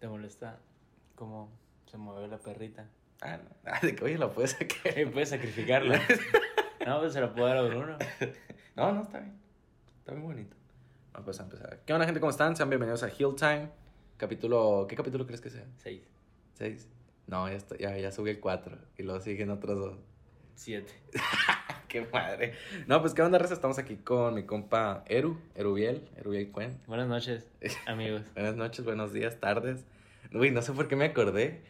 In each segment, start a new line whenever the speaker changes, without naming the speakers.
¿Te molesta cómo se mueve la perrita?
Ah, no. Ah, de que oye, la puedes sacar.
Eh, Puedes sacrificarla. no, pues se la puedo dar a Bruno.
No, no, está bien. Está muy bonito. Vamos a empezar. ¿Qué onda, gente? ¿Cómo están? Sean bienvenidos a Hill Time. Capítulo. ¿Qué capítulo crees que sea?
Seis,
¿Seis? No, ya, está, ya, ya subí el cuatro. Y luego siguen otros dos.
siete.
¡Qué madre! No, pues, ¿qué onda, Reza? Estamos aquí con mi compa Eru. Erubiel. Erubiel Cuen.
Buenas noches, amigos.
Buenas noches, buenos días, tardes. Uy, no sé por qué me acordé.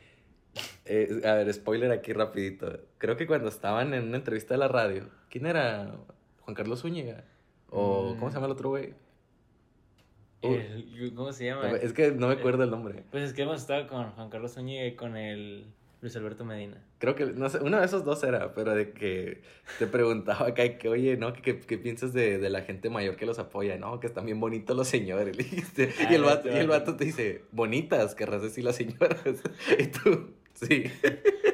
Eh, a ver, spoiler aquí rapidito. Creo que cuando estaban en una entrevista de la radio, ¿quién era? ¿Juan Carlos Zúñiga? ¿O
Mm.
cómo se llama el otro güey?
El- ¿Cómo se llama?
Es que no me acuerdo el nombre.
Pues es que hemos estado con Juan Carlos Zúñiga y con el Luis Alberto Medina.
Creo que, no sé, uno de esos dos era, pero de que te preguntaba acá que, oye, ¿no? ¿Qué, qué, piensas de, de la gente mayor que los apoya? No, que están bien bonitos los señores. le dijiste.
Ah,
y, el vato, y el
vato.
te dice, bonitas, querrás decir las señoras. y tú, sí.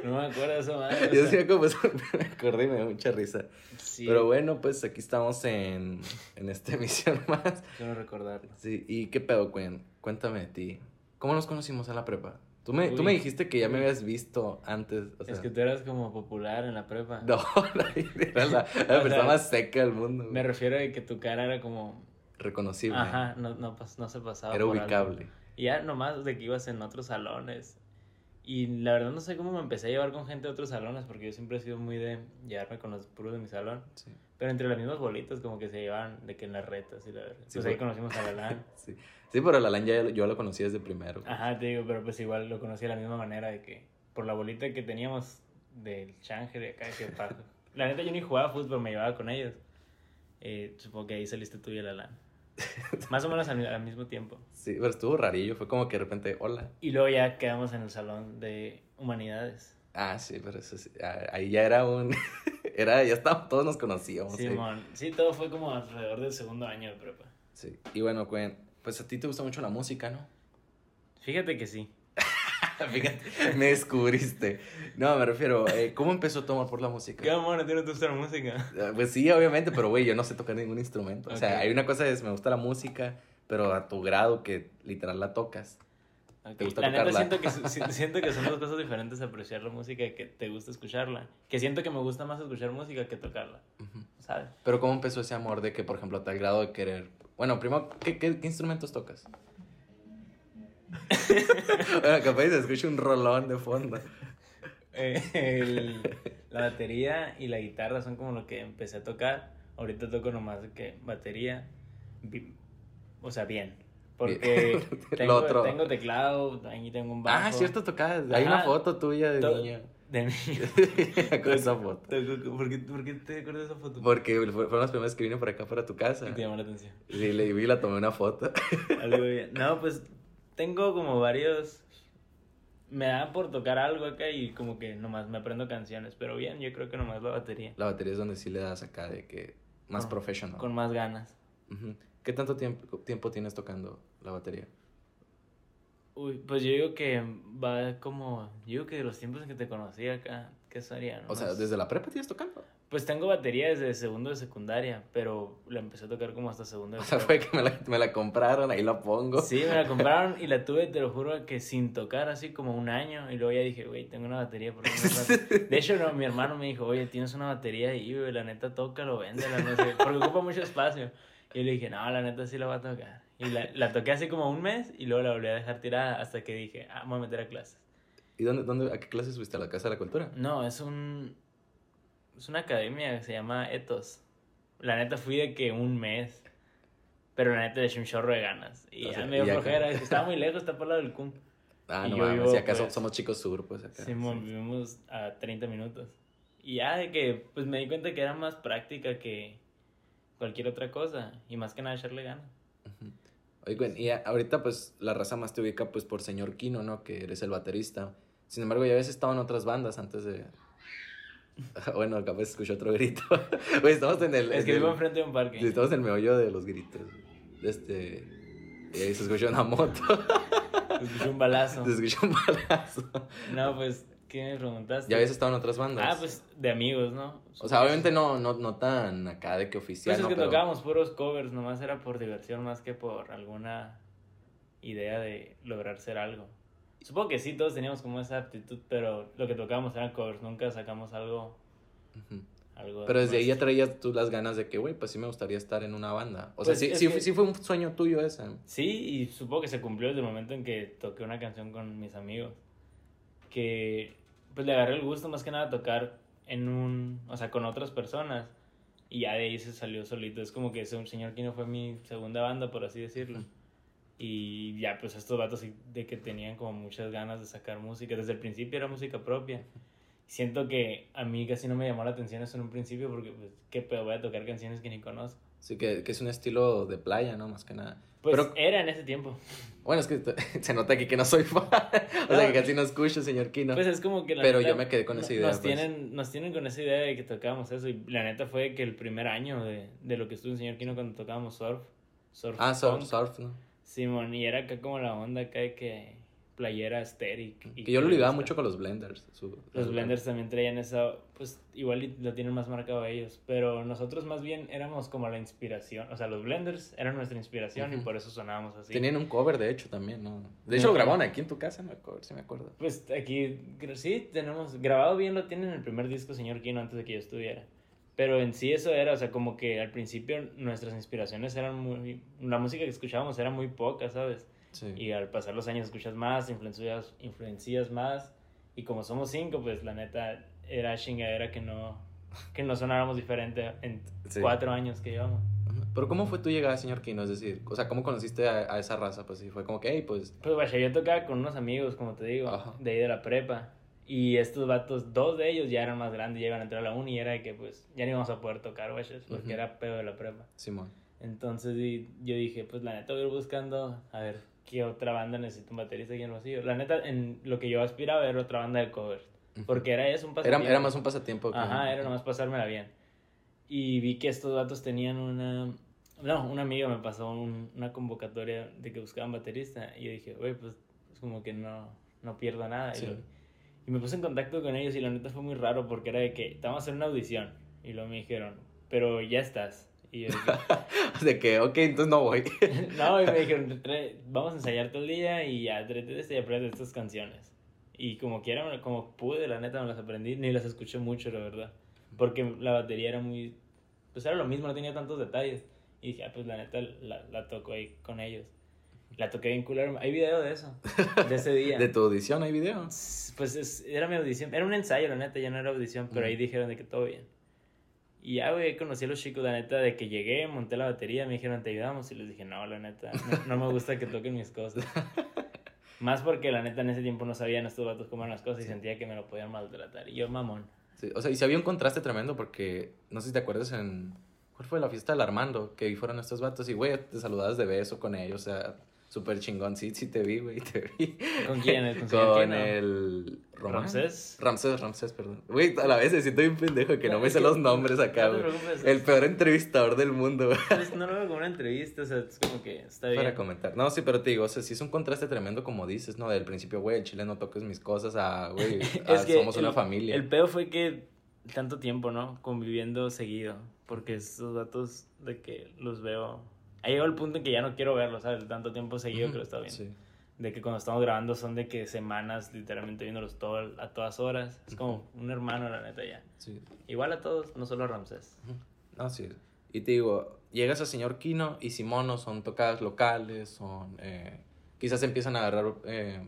No me acuerdo de eso, madre. o
Yo decía como eso, me acordé y me dio mucha risa.
sí,
Pero bueno, pues aquí estamos en, en esta emisión más.
Quiero recordarlo.
Sí, ¿y qué pedo, Cuen? Cuéntame de ti. ¿Cómo nos conocimos en la prepa? Tú me, tú me dijiste que ya me habías visto antes. O sea,
es que tú eras como popular en la prepa.
No, era la, la persona más seca del mundo.
Me refiero a que tu cara era como...
Reconocible.
Ajá, no, no, no se pasaba
Era
por algo.
ubicable.
Y ya nomás de que ibas en otros salones. Y la verdad no sé cómo me empecé a llevar con gente de otros salones, porque yo siempre he sido muy de llevarme con los puros de mi salón.
Sí.
Pero entre las mismas bolitas como que se llevaban de que en las retas y la verdad.
Sí,
pues ahí conocimos a Galán.
Sí. Sí, pero la LAN ya yo lo conocí desde primero.
Ajá, te digo, pero pues igual lo conocí de la misma manera de que por la bolita que teníamos del change de acá, que pa- La neta yo ni jugaba fútbol, me llevaba con ellos. Eh, supongo que ahí saliste tú y el Alan. Más o menos al, al mismo tiempo.
Sí, pero estuvo rarillo. Fue como que de repente, hola.
Y luego ya quedamos en el salón de humanidades.
Ah, sí, pero eso sí. ah, Ahí ya era un. era, ya estábamos, todos nos conocíamos. sí.
Simón, sí, todo fue como alrededor del segundo año de prepa.
Sí. Y bueno, Cuen, pues a ti te gusta mucho la música, ¿no?
Fíjate que sí.
Fíjate, me descubriste. No, me refiero, eh, ¿cómo empezó tu amor por la música?
¿Qué amor, a ti no te gusta la música?
Ah, Pues sí, obviamente, pero güey, yo no sé tocar ningún instrumento. O sea, hay una cosa es, me gusta la música, pero a tu grado que literal la tocas.
Ok,
¿Te gusta
La neta siento que, si- siento que son dos cosas diferentes apreciar la música y que te gusta escucharla. Que siento que me gusta más escuchar música que tocarla.
Ujú.
¿Sabes?
Pero ¿cómo empezó ese amor de que, por ejemplo, a tal grado de querer... Bueno, primero, ¿qué, qué, qué instrumentos tocas? bueno, capaz se escucha un rolón de fondo.
Eh, el- la batería y la guitarra son como lo que empecé a tocar. Ahorita toco nomás que batería. O sea, bien. Porque tengo,
otro.
tengo teclado, ahí tengo un bajo.
Ah, cierto, tocabas. Hay una foto tuya de
To-
niño.
De niño.
Con esa foto.
¿Por qué, por qué te acuerdas de esa foto?
Porque fue- fueron las primeras que vine por acá para tu casa.
¿Qué te llamó la atención?
Sí, le vi y la tomé una foto.
Algo bien. No, pues tengo como varios. Me da por tocar algo acá y como que nomás me aprendo canciones. Pero bien, yo creo que nomás la batería.
La batería es donde sí le das acá de que más professional.
Con más ganas.
¿Qué tanto tiempo, tiempo tienes tocando la batería?
Uy, pues yo digo que va como. Yo digo que de los tiempos en que te conocí acá, ¿qué sería?
O sea, ¿desde la prepa tienes tocando?
Pues tengo batería desde segundo de secundaria, pero la empecé a tocar como hasta segundo de
O sea, fue que me la, me la compraron, ahí la pongo.
Sí, me la compraron y la tuve, te lo juro, que sin tocar así como un año. Y luego ya dije, güey, tengo una batería. ¿por qué no la toco?" De hecho, no, mi hermano me dijo, oye, tienes una batería ahí, güey, la neta, tócalo, véndela, no sé, porque ocupa mucho espacio. Y yo le dije, no, la neta sí la voy a tocar. Y la, la toqué así como un mes y luego la volví a dejar tirada hasta que dije, ah, me voy a meter a clases.
¿Y dónde, dónde, a qué clases fuiste? ¿A la Casa de la Cultura?
No, es un. Es una academia que se llama Ethos. La neta fui de que un mes. Pero la neta le eché un chorro de ganas. Y
O
ya
sea,
me dio flojera. que Estaba muy lejos, está por lado del CUM.
Ah,
Y
no mames,
vivo,
y acá so-
pues,
somos chicos sur, pues acá.
Sí, mo- vivimos a 30 minutos. Y ya de que, pues me di cuenta que era más práctica que cualquier otra cosa. Y más que nada echarle ganas.
Gwen, y ahorita pues la raza más te ubica pues por señor Kino, ¿no? Que eres el baterista. Sin embargo, ya habías estado en otras bandas antes de... bueno, capaz escuché otro grito. Güey, estamos en el...
Es que vivo enfrente de un parque.
Sí, estamos en el meollo de los gritos. Este... Y ahí se escuchó una moto.
Escuché un balazo.
se escuchó un balazo.
No, pues, ¿qué me preguntaste?
Ya habías estado en otras bandas.
Ah, pues de amigos, ¿no?
O sea, obviamente no, no, no tan acá de que oficial,
Pues es
¿no?
que
Pero-
tocábamos puros covers, nomás era por diversión más que por alguna idea de lograr ser algo. Supongo que sí, todos teníamos como esa aptitud, pero lo que tocábamos eran covers, nunca sacamos algo. Algo
Pero desde ahí ya traías tú las ganas de que, güey, pues sí me gustaría estar en una banda. O sea,
Pues
sí, sí,
que-
sí fue un sueño tuyo ese.
Sí, y supongo que se cumplió desde el momento en que toqué una canción con mis amigos. Que pues le agarré el gusto más que nada a tocar en un, o sea, con otras personas. Y ya de ahí se salió solito. Es como que ese un señor Kino fue mi segunda banda, por así decirlo. Y ya, pues estos vatos de que tenían como muchas ganas de sacar música. Desde el principio era música propia. Siento que a mí casi no me llamó la atención eso en un principio porque, pues, qué pedo, voy a tocar canciones que ni conozco.
Sí, que, que es un estilo de playa, ¿no? Más que nada.
Pues
Pero,
era en ese tiempo.
bueno, es que se nota aquí que no soy fan. o sea, que casi no escucho, señor Kino.
Pues es como que la
Pero
neta,
yo me quedé con esa idea,
Nos,
pues.
tienen, nos tienen con esa idea de que tocábamos eso. Y la neta fue que el primer año de, de lo que estuvo en Señor Kino cuando tocábamos surf. Surf
ah, surf, surf, ¿no?
Simón, y era acá como la onda acá de que playera asteric. y
Que yo lo ligaba mucho con los blenders. su-
Los blenders también traían esa, pues igual y lo tienen más marcado ellos, pero nosotros más bien éramos como la inspiración, o sea, los blenders eran nuestra inspiración y
Ujú.
por eso sonábamos así.
Tenían un cover, de hecho, también, ¿no? De hecho, lo grabaron aquí en tu casa, me acuerdo, sí me acuerdo.
Pues aquí, sí, tenemos, grabado bien lo tienen en el primer disco, señor Kino, antes de que yo estuviera. Pero en sí eso era, o sea, como que al principio nuestras inspiraciones eran muy, la música que escuchábamos era muy poca, ¿sabes?
Sí.
Y al pasar los años escuchas más, influencias, influencias más. Y como somos cinco, pues la neta era chingadera que no, que no sonáramos diferente en
Sí.
cuatro años que llevamos.
Pero ¿cómo fue tu llegada, señor Kino? Es decir, o sea, ¿cómo conociste a, a esa raza? Pues sí, fue como que, hey, pues...
Pues vaya, yo tocaba con unos amigos, como te digo,
Ajá.
de ahí de la prepa. Y estos vatos, dos de ellos ya eran más grandes, ya iban a entrar a la uni y era de que pues ya no íbamos a poder tocar, güey, porque
Ujú.
era pedo de la prepa.
Simón.
Entonces y- yo dije, pues la neta voy a ir buscando, a ver, qué otra banda necesita un baterista aquí en Hermosillo. La neta, en lo que yo aspiraba era otra banda de covers, porque era eso, un
Era,
pasatiempo.
era más un pasatiempo. que-
Ajá, era nomás pasármela bien. Y vi que estos vatos tenían una... No, un amigo me pasó un- una convocatoria de que buscaban baterista. Y yo dije, güey, pues es como que no, no pierdo nada.
Sí.
Y, lo- y me puse en contacto con ellos y la neta fue muy raro porque era de que te vamos a hacer una audición. Y luego me dijeron, pero ya estás. Y yo dije,
De que, ok, entonces no voy.
no, y me dijeron, "Trae- vamos a ensayar todo el día y ya, este y aprende estas canciones. Y como quiera, como pude, la neta me las aprendí, ni las escuché mucho, la verdad. Porque la batería era muy, pues era lo mismo, no tenía tantos detalles. Y dije, ah, pues la neta la, la toco ahí con ellos. La toqué bien culero. Hay video de eso, de ese día.
De tu audición hay video.
Pues es- era mi audición, era un ensayo, la neta, ya no era audición, pero ahí
Mm.
dijeron de que todo bien. Y ya, güey, conocí a los chicos, la neta, de que llegué, monté la batería, me dijeron, te ayudamos, y les dije, no, la neta, no, no me gusta que toquen mis cosas. Más porque, la neta, en ese tiempo no sabían estos vatos cómo eran las cosas y sentía que me lo podían maltratar. Y yo, mamón.
Sí, o sea, y si había un contraste tremendo porque, no sé si te acuerdas en... ¿Cuál fue la fiesta del Armando? Que ahí fueron estos vatos y, güey, te saludabas de beso con ellos, o sea, súper chingón. Sí, sí te vi, güey, te vi.
¿Con quién? ¿Con
Con
quién, no?
el... Román.
¿Ramsés?
Ramsés, Ramsés, perdón. Güey, a la vez me siento bien pendejo que no,
No,
me sé
que-
los nombres acá,
no
güey.
preocupes.
El peor entrevistador del mundo, güey.
Pues no lo veo como una entrevista, o sea, es como que está bien.
Para comentar. No, sí, pero te digo, o sea, sí es un contraste tremendo como dices, ¿no? Del principio, güey, el chile no toques mis cosas a, güey, a
Es que
somos
el-
una familia.
El peor fue que tanto tiempo, ¿no? Conviviendo seguido. Porque esos datos de que los veo. Ha llegado el punto en que ya no quiero verlos, ¿sabes? De tanto tiempo seguido que lo está viendo.
Sí.
De que cuando estamos grabando son de que semanas literalmente viéndolos todo, a todas horas. Es como un hermano, la neta, ya.
Sí.
Igual a todos, no solo a Ramsés.
No, sí. Y te digo, llegas a señor Kino y Simono son tocadas locales, son... eh, quizás empiezan a agarrar... eh,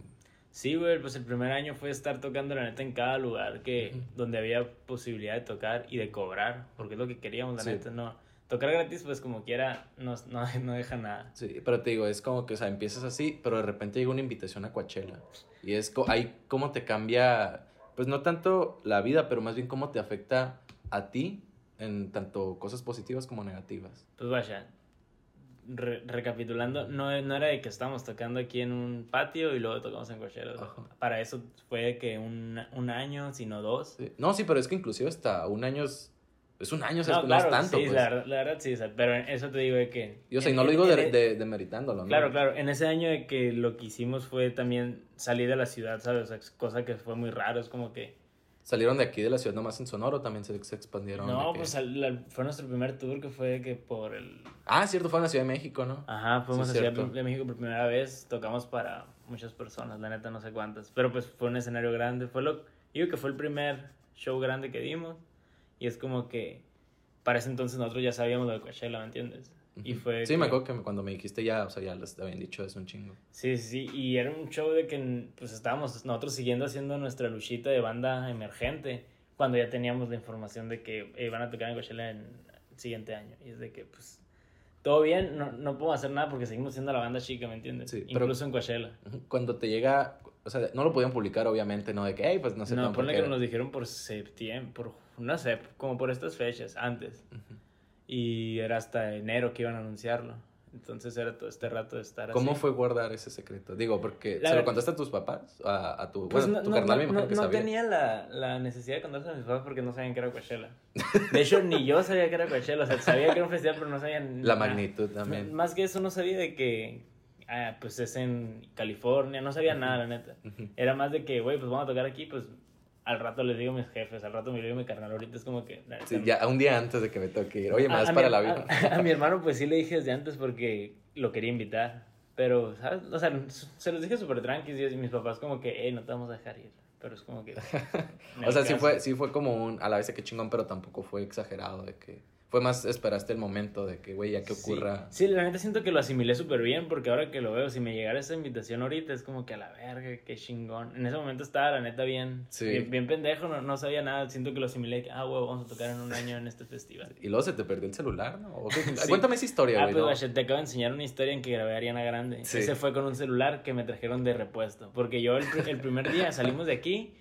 Sí, güey, pues el primer año fue estar tocando la neta en cada lugar que
Ujú.
donde había posibilidad de tocar y de cobrar, porque es lo que queríamos, la
Sí.
neta, no. Tocar gratis, pues como quiera, no, no, no deja nada.
sí, pero te digo, es como que, o sea, empiezas así, pero de repente llega una invitación a Coachella. Y es co- ahí cómo te cambia, pues no tanto la vida, pero más bien cómo te afecta a ti en tanto cosas positivas como negativas.
Pues vaya, re- recapitulando, no, no era de que estábamos tocando aquí en un patio y luego tocamos en Coachella.
Ajá.
Para eso fue que un, un año, sino dos.
Sí. No, sí, pero es que inclusive hasta un año es, es un año, o sea,
no,
no,
claro,
es tanto.
sí,
pues.
la, verdad- la verdad sí, o sea, pero eso te digo de que...
Y, o sea, y
en-
no lo digo de, de, demeritándolo, ¿no?
Claro, claro. En ese año de que lo que hicimos fue también salir de la ciudad, ¿sabes? O sea, cosa que fue muy raro. Es como que
¿Salieron de aquí de la ciudad nomás en Sonoro también se, se expandieron?
No, pues la- fue nuestro primer tour que fue que por el...
Ah, cierto, fue en la Ciudad de México, ¿no?
Ajá, fuimos
Sí,
a Ciudad de México por primera vez, tocamos para muchas personas, la neta no sé cuántas, pero pues fue un escenario grande, fue lo... Digo que fue el primer show grande que dimos y es como que para ese entonces nosotros ya sabíamos lo de Coachella, ¿me entiendes? Y fue...
Sí, me
que-
acuerdo que me- cuando me dijiste ya, o sea, ya les habían dicho eso un chingo.
Sí, sí, y era un show de que pues estábamos nosotros siguiendo haciendo nuestra luchita de banda emergente cuando ya teníamos la información de que eh, iban a tocar en Coachella en el siguiente año. Y es de que pues todo bien, no, no podemos hacer nada porque seguimos siendo la banda chica, ¿me entiendes?
Sí,
Incluso en Coachella.
Cuando te llega, o sea, no lo podían publicar obviamente, ¿no? De que, hey, pues no sé
no, ponle que nos dijeron por septiembre, por, no sé, como por estas fechas, antes.
Ujú.
Y era hasta enero que iban a anunciarlo. Entonces era todo este rato de estar
¿Cómo
así.
fue guardar ese secreto? Digo, porque
La
¿se lo contaste a tus papás? A, a tu,
Pues
bueno,
no,
tu
no,
carnal me
no,
imagino
tenía la, la necesidad de contarse a mis papás porque no sabían que era Coachella. De hecho, ni yo sabía que era Coachella. O sea, sabía que era un festival, pero no sabía
La
nada.
magnitud también.
Más que eso, no sabía de que, ah, pues es en California. No sabía nada, la neta. Era más de que, güey, pues vamos a tocar aquí, pues al rato les digo a mis jefes, al rato me digo a mi carnal. Ahorita es como que... neta,
Sí, ya un día antes de que me toque ir. Oye, más para
mi-
la vida.
A, a mi hermano, pues sí le dije desde antes porque lo quería invitar. Pero, ¿sabes? O sea, se los dije súper tranquilos y mis papás como que, hey, no te vamos a dejar ir. Pero es como que...
O sea, sí fue, sí fue como un, a la vez que chingón, pero tampoco fue exagerado de que, fue más esperaste el momento de que, güey, ya que ocurra.
Sí, sí, la neta siento que lo asimilé súper bien porque ahora que lo veo, si me llegara esa invitación ahorita es como que a la verga, qué chingón. En ese momento estaba la neta bien,
Sí.
bien, bien pendejo, no, no sabía nada, siento que lo asimilé, que, ah, güey, vamos a tocar en un año en este festival.
Y luego se te perdió el celular, ¿no? ¿O qué?
Sí.
Cuéntame esa historia,
Ah,
güey.
pues
¿no?
te acabo de enseñar una historia en que grabé a Ariana Grande.
Sí.
Ese fue con un celular que me trajeron de repuesto. Porque yo el, pr- el primer día salimos de aquí,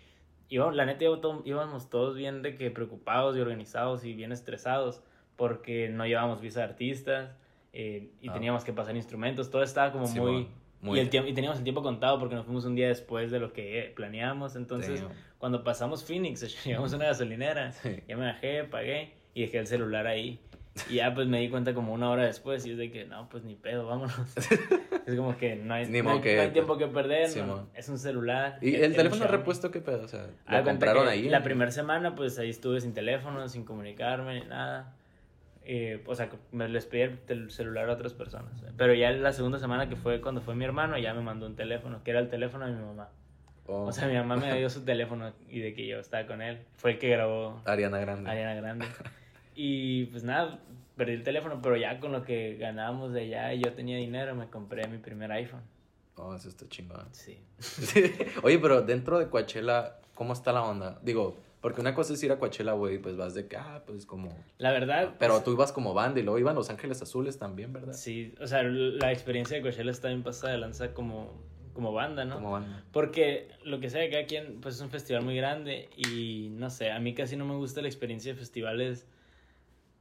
íbamos, la neta íbamos todos bien de que preocupados y organizados y bien estresados porque no llevábamos visa de artistas eh, y
Ah.
teníamos que pasar instrumentos. Todo estaba como
Sí,
muy... y, el tiempo, y teníamos el tiempo contado porque nos fuimos un día después de lo que eh, planeamos. Entonces,
Damn.
cuando pasamos Phoenix, llegamos a una gasolinera,
Sí.
ya me bajé, pagué y dejé el celular ahí. Y ya pues me di cuenta como una hora después y es de que no, pues ni pedo, vámonos. es como que no hay,
Ni
no hay-
modo que-
no hay tiempo que perder,
Sí,
no,
mon.
es un celular.
¿Y
era
el
un
teléfono repuesto qué pedo? O sea, ¿lo compraron ahí?
La primera semana pues ahí estuve sin teléfono, sin comunicarme ni nada. Eh, o sea, me les pedí el celular a otras personas. Pero ya la segunda semana que fue cuando fue mi hermano, ya me mandó un teléfono, que era el teléfono de mi mamá.
Oh,
O sea, mi mamá me dio su teléfono y de que yo estaba con él. Fue el que grabó
Ariana Grande.
Ariana Grande. Y pues nada, perdí el teléfono, pero ya con lo que ganábamos de allá y yo tenía dinero, me compré mi primer iPhone.
Oh, eso está chingón.
Sí.
Oye, pero dentro de Coachella, ¿cómo está la onda? Digo, porque una cosa es ir a Coachella, güey, pues vas de que, ah, pues como...
La verdad.
Pero
pues,
tú ibas como banda y luego iban Los Ángeles Azules también, ¿verdad?
Sí, o sea, la experiencia de Coachella está bien pasada de lanza como, como banda, ¿no?
Como banda.
Porque lo que sea de cada quien, pues es un festival muy grande y no sé, a mí casi no me gusta la experiencia de festivales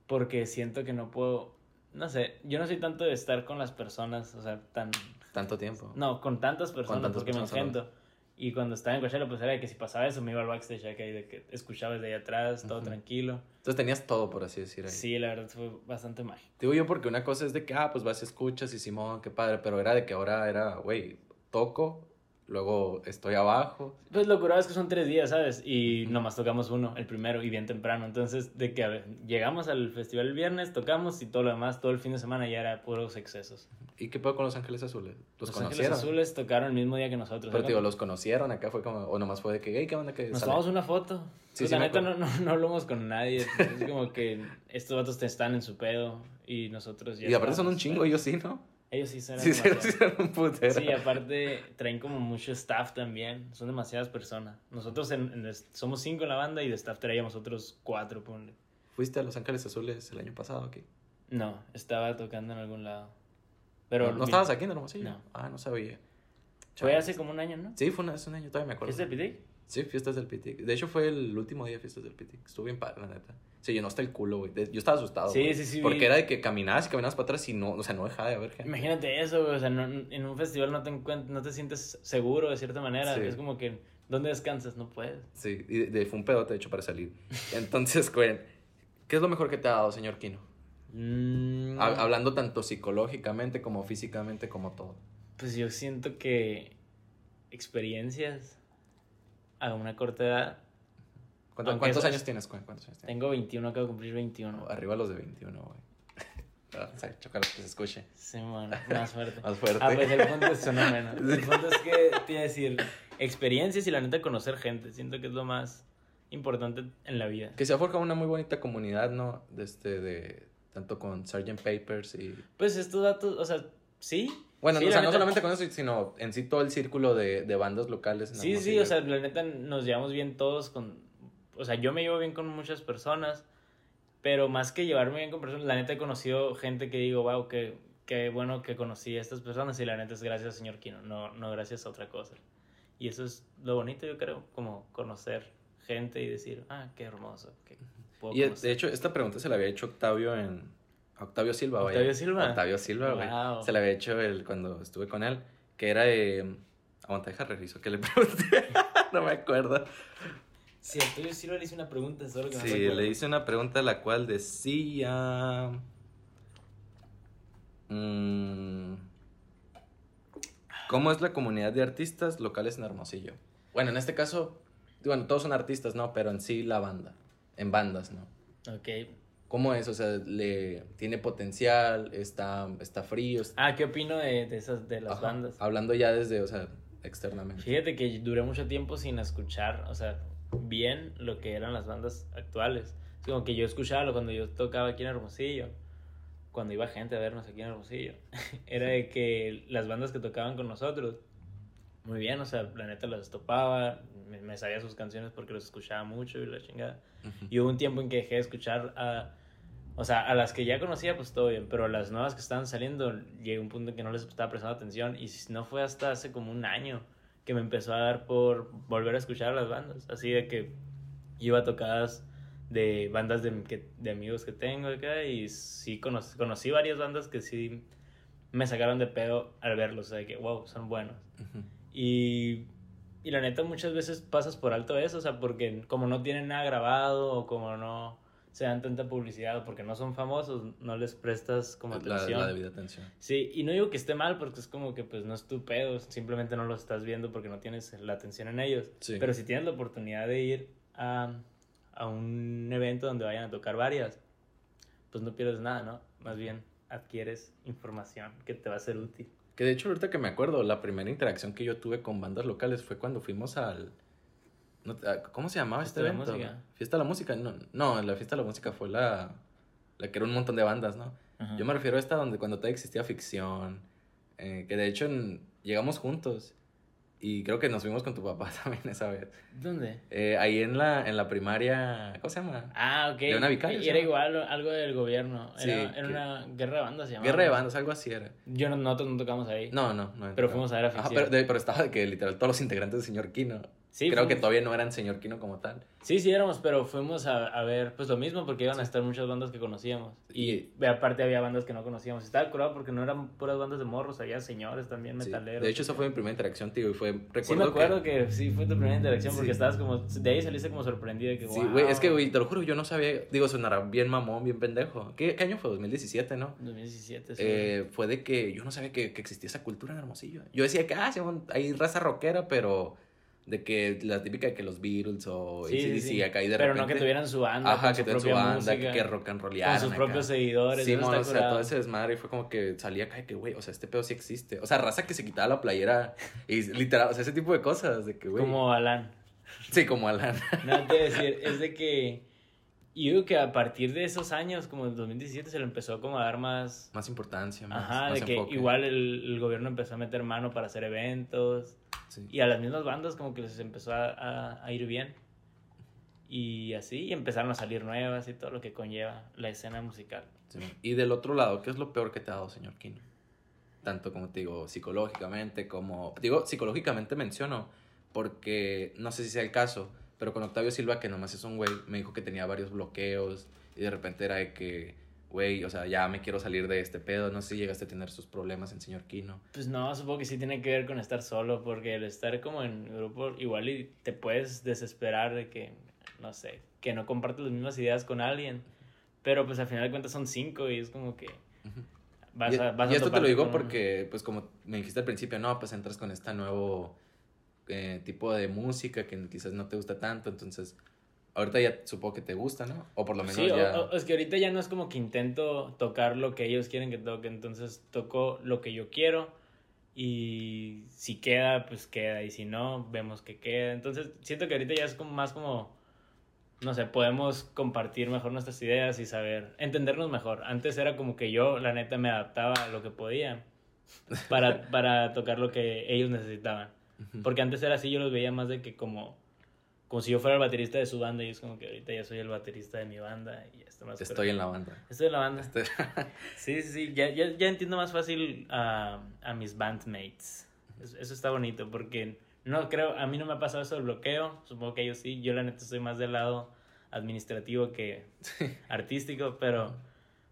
porque siento que no puedo, no sé, yo no soy tanto de estar con las personas, o sea, tan,
Tanto tiempo.
no, con tantas personas
tantas
porque
personas
me engento. Y cuando estaba en Coachella, pues era de que si pasaba eso, me iba al backstage acá y de que escuchaba desde allá atrás, todo tranquilo.
Entonces tenías todo, por así decir, ahí.
Sí, la verdad fue bastante mágico.
Digo yo porque una cosa es de que, ah, pues vas y escuchas y Simón, qué padre, pero era de que ahora era, güey, toco, luego estoy abajo.
Pues lo curado es que son tres días, ¿sabes? Y nomás tocamos uno, el primero, y bien temprano. Entonces, de que a ver, llegamos al festival el viernes, tocamos y todo lo demás, todo el fin de semana ya era puros excesos.
¿Y qué pedo con Los Ángeles Azules? ¿Los,
Los? Ángeles Azules tocaron el mismo día que nosotros.
Pero digo, ¿los conocieron? Acá fue como, o nomás fue de que, hey, ¿qué onda que
Nos
sale?"
tomamos una foto.
Sí,
Pues,
sí
la neta no, no, no hablamos con nadie. Es como que estos vatos te están en su pedo y nosotros ya.
Y aparte son un chingo, ellos sí, ¿no?
Ellos sí serán
Sí, eran un putero.
Sí, aparte traen como mucho staff también. Son demasiadas personas. Nosotros en- en somos cinco en la banda y de staff traíamos otros cuatro, ponle.
¿Fuiste a Los Ángeles Azules el año pasado aquí?
No, estaba tocando en algún lado. Pero
¿No, no estabas aquí en Hermosillo?
No.
Ah, no sabía.
Fue hace como un año, ¿no?
Sí, fue hace un año, todavía me acuerdo.
¿Es de Pitic?
Sí, fiestas del Pitic. De hecho, fue el último día de fiestas del Pitic. Estuvo bien padre, la neta. Se llenó hasta el culo, güey. Yo estaba asustado.
Sí, sí, sí,
Porque
vi.
era de que caminabas y caminabas para atrás y no, o sea, no dejaba de haber gente.
Imagínate eso, güey. O sea, no- en un festival no te, no te sientes seguro de cierta manera.
Sí.
Es como que, ¿dónde descansas? No puedes.
Sí, y de- de- fue un pedote, de hecho, para salir. Entonces, güey, ¿qué es lo mejor que te ha dado, señor Kino?
Mm,
Ha- Hablando tanto psicológicamente como físicamente, como todo.
Pues yo siento que experiencias a una corta edad
¿Cuánto-
Aunque
¿Cuántos
es-
años tienes? ¿Cu- ¿Cuántos años tienes?
Tengo 21, acabo de cumplir 21.
Arriba los de 21, güey. Ah, o sea, chócalo que se escuche.
Sí, bueno, más fuerte.
Más fuerte.
Ah, pues el punto es suena menos. El punto es que, te iba a decir, experiencias y la neta conocer gente. Siento que es lo más importante en la vida.
Que se ha forjado una muy bonita comunidad, ¿no? De este, de... Tanto con Sgt. Papers y...
Pues estos datos, o sea, sí.
Bueno,
Sí,
o sea, no solamente con eso, sino en sí todo el círculo de, de bandas locales. en
Sí, sí, o sea, la neta nos llevamos bien todos con... O sea, yo me llevo bien con muchas personas, pero más que llevarme bien con personas, la neta he conocido gente que digo, wow, qué, qué bueno que conocí a estas personas y la neta es gracias señor Kino, no, no gracias a otra cosa. Y eso es lo bonito, yo creo, como conocer gente y decir, ah, qué hermoso, que puedo
Y de-
conocer".
de hecho, esta pregunta se la había hecho Octavio en... Octavio Silva, vaya.
¿Octavio Silva?
Octavio Silva, güey.
Wow.
Se la había hecho él cuando estuve con él, que era de... Aguanta, deja reviso, que le pregunté. no me acuerdo.
Sí, a Tuyo le hice una pregunta, solo que no
Sí, le hice una pregunta la cual decía... mm, ¿Cómo es la comunidad de artistas locales en Hermosillo? Bueno, en este caso, bueno, todos son artistas, ¿no? Pero en sí la banda, en bandas, ¿no?
Ok.
¿Cómo es? O sea, le tiene potencial, está, está frío. está-
Ah, ¿qué opino de, de esas, de las
Ajá,
bandas?
Hablando ya desde, o sea, externamente.
Fíjate que duré mucho tiempo sin escuchar, o sea, bien lo que eran las bandas actuales. Es como que yo escuchaba lo cuando yo tocaba aquí en Hermosillo, cuando iba gente a vernos aquí en Hermosillo. Era de que las bandas que tocaban con nosotros, muy bien, o sea, la neta las topaba, me, me sabía sus canciones porque los escuchaba mucho y la chingada. Y hubo un tiempo en que dejé de escuchar a... O sea, a las que ya conocía, pues todo bien, pero a las nuevas que estaban saliendo, llegué a un punto en que no les estaba prestando atención y si no fue hasta hace como un año que me empezó a dar por volver a escuchar a las bandas. Así de que iba a tocadas de bandas de, que- de amigos que tengo acá y sí conocí, conocí varias bandas que sí me sacaron de pedo al verlos, o sea, de que wow, son buenos. Y, y la neta muchas veces pasas por alto eso, o sea, porque como no tienen nada grabado o como no se dan tanta publicidad o porque no son famosos, no les prestas como atención.
la debida atención.
Sí, y no digo que esté mal porque es como que pues no es tu pedo, simplemente no lo estás viendo porque no tienes la atención en ellos.
Sí.
Pero si tienes la oportunidad de ir a, a un evento donde vayan a tocar varias, pues no pierdes nada, ¿no? Más bien adquieres información que te va a ser útil.
Que de hecho, ahorita que me acuerdo, la primera interacción que yo tuve con bandas locales fue cuando fuimos al. Ah, ¿Cómo se llamaba este
de la
evento?
Música.
Fiesta de la música. No, no, la fiesta de la música fue la. La que era un montón de bandas, ¿no? Yo me refiero a esta donde cuando todavía existía ficción. eh, que de hecho en- llegamos juntos. Y creo que nos fuimos con tu papá también esa vez.
¿Dónde?
Eh, ahí en la, en la primaria. ¿Cómo se llama?
Ah, ok.
Leona Vicario,
Y
¿sí?
era igual algo del gobierno.
Sí,
Era, una guerra de bandas, se llamaba.
Guerra de bandas, algo así era.
Yo no, nosotros no tocamos ahí.
No, no, no.
Pero fuimos a ver a
Ajá,
ficción.
pero, de- pero estaba de que literal todos los integrantes de Señor Kino.
Sí,
Creo que todavía no eran Señor Kino como tal.
Sí, sí éramos, pero fuimos a, a ver pues lo mismo porque iban a estar muchas bandas que conocíamos. Y
Y-
aparte había bandas que no conocíamos. Estaba curado porque no eran puras bandas de morros, había señores también
Sí.
metaleros.
De hecho, esa fue mi primera interacción, tío. Y fue. Recuerdo
Sí, me acuerdo que... sí fue tu primera interacción porque estabas como. De ahí saliste como sorprendido de que.
Sí,
wow.
güey, es que, güey, te lo juro, yo no sabía. Digo, sonará bien mamón, bien pendejo. ¿Qué, qué año fue? 2017, ¿no?
2017, sí.
Eh, fue de que yo no sabía que, que existía esa cultura en Hermosillo. Yo decía que, ah, hay raza rockera, pero de que la típica de que los Beatles o
Sí, sí,
AC/DC
sí.
acá y de
Pero
repente.
no que tuvieran su banda.
Ajá,
con
que
su
tengan su banda, que,
música,
que rock and rollaran.
Con sus
acá.
propios seguidores.
Sí,
está
o sea, todo ese desmadre y fue como que salía acá de que, güey, o sea, este pedo sí existe. O sea, raza que se quitaba la playera y literal, o sea, ese tipo de cosas, de que, güey.
Como Alan.
Sí, como Alan.
No te decir, es de que. Y yo digo que a partir de esos años, como en 2017, se le empezó como a dar más.
más importancia, más,
Ajá,
más
de que
enfoque.
igual el, el gobierno empezó a meter mano para hacer eventos.
Sí.
Y a las mismas bandas, como que les empezó a, a- a ir bien. Y así y empezaron a salir nuevas y todo lo que conlleva la escena musical.
Sí. Y del otro lado, ¿qué es lo peor que te ha dado, señor Kino? Tanto como te digo, psicológicamente, como... Digo, psicológicamente menciono, porque no sé si sea el caso, pero con Octavio Silva, que nomás es un güey, me dijo que tenía varios bloqueos y de repente era de que, güey, o sea, ya me quiero salir de este pedo, no sé si llegaste a tener sus problemas en señor Kino.
Pues no, supongo que sí tiene que ver con estar solo, porque el estar como en grupo, igual y te puedes desesperar de que, no sé, que no compartes las mismas ideas con alguien. Pero pues al final de cuentas son cinco y es como que vas
y,
a... Vas
y
a
esto te lo digo porque, pues como me dijiste al principio, no, pues entras con este nuevo eh, tipo de música que quizás no te gusta tanto, entonces ahorita ya supongo que te gusta, ¿no? O por lo menos
Sí,
ya...
o- es que ahorita ya no es como que intento tocar lo que ellos quieren que toque, entonces toco lo que yo quiero y si queda, pues queda, y si no, vemos que queda. Entonces siento que ahorita ya es como más como, no sé, podemos compartir mejor nuestras ideas y saber, entendernos mejor. Antes era como que yo, la neta, me adaptaba a lo que podía para, para tocar lo que ellos necesitaban. Porque antes era así, yo los veía más de que como, como si yo fuera el baterista de su banda y es como que ahorita ya soy el baterista de mi banda y ya está más
Estoy en la banda.
Estoy en la banda.
Este-
Sí, sí, sí, ya, ya, ya entiendo más fácil a, a mis bandmates. Eso, eso está bonito porque no creo, a mí no me ha pasado eso del bloqueo, supongo que ellos sí, yo la neta estoy más del lado administrativo que artístico, pero,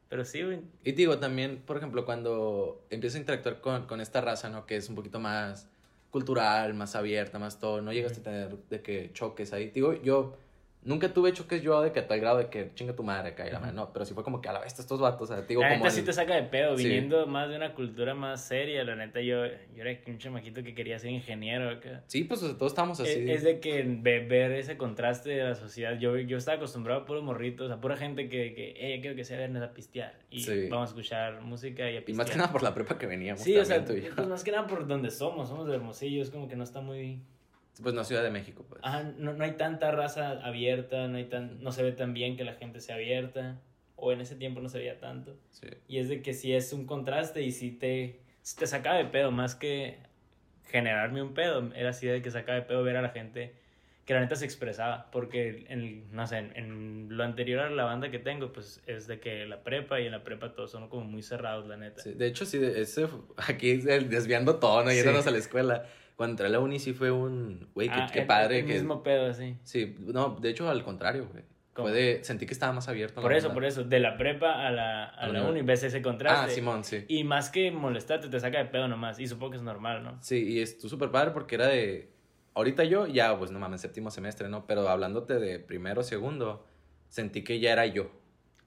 pero sí, güey.
Y digo, también, por ejemplo, cuando empiezas a interactuar con, con esta raza, ¿no? Que es un poquito más cultural, más abierta, más todo, no llegas a tener de que choques ahí. Digo, yo nunca tuve choques yo de que tal grado de que chinga tu madre acá y la madre, no, pero sí fue como que a la vez estos vatos, o sea, digo,
la
como
neta sí
el-
te saca de pedo,
Sí.
viniendo más de una cultura más seria, la neta yo, yo era un chamaquito que quería ser ingeniero acá.
Sí, pues o sea, todos estábamos así.
Es, es de que ve- ver ese contraste de la sociedad. Yo, yo estaba acostumbrado a puros morritos, a pura gente que, que eh, quiero que se vayan a pistear. Y
Sí.
vamos a escuchar música y a
Y
pistear.
más que nada por la prepa que veníamos
Sí, o sea,
y
pues más que nada por donde somos, somos de Hermosillo, es como que no está muy...
Pues no, Ciudad de México, pues.
Ajá, no, no hay tanta raza abierta, no, hay tan, no se ve tan bien que la gente sea abierta, o en ese tiempo no se veía tanto.
Sí.
Y es de que sí es un contraste y sí te, te sacaba de pedo, más que generarme un pedo, era así de que sacaba de pedo ver a la gente que la neta se expresaba, porque en, no sé, en, en lo anterior a la banda que tengo, pues es de que la prepa y en la prepa todos son como muy cerrados, la neta.
Sí, De hecho, sí, ese, aquí desviando todo, ¿no?
Sí.
Yéndonos a la escuela. Cuando entré a la uni sí fue un, güey, qué,
Ah,
qué
el-
padre.
El
que,
mismo pedo, así.
Sí, no, de hecho al contrario, güey. Fue de, sentí que estaba más abierto.
Por eso, por eso, de la prepa a la, a la uni ves ese contraste.
Ah, Simón, sí.
Y más que molestarte, te saca de pedo nomás. Y supongo que es normal, ¿no?
Sí, y estuvo súper padre porque era de, ahorita yo ya, pues no mames, séptimo semestre, ¿no? Pero hablándote de primero, segundo, sentí que ya era yo.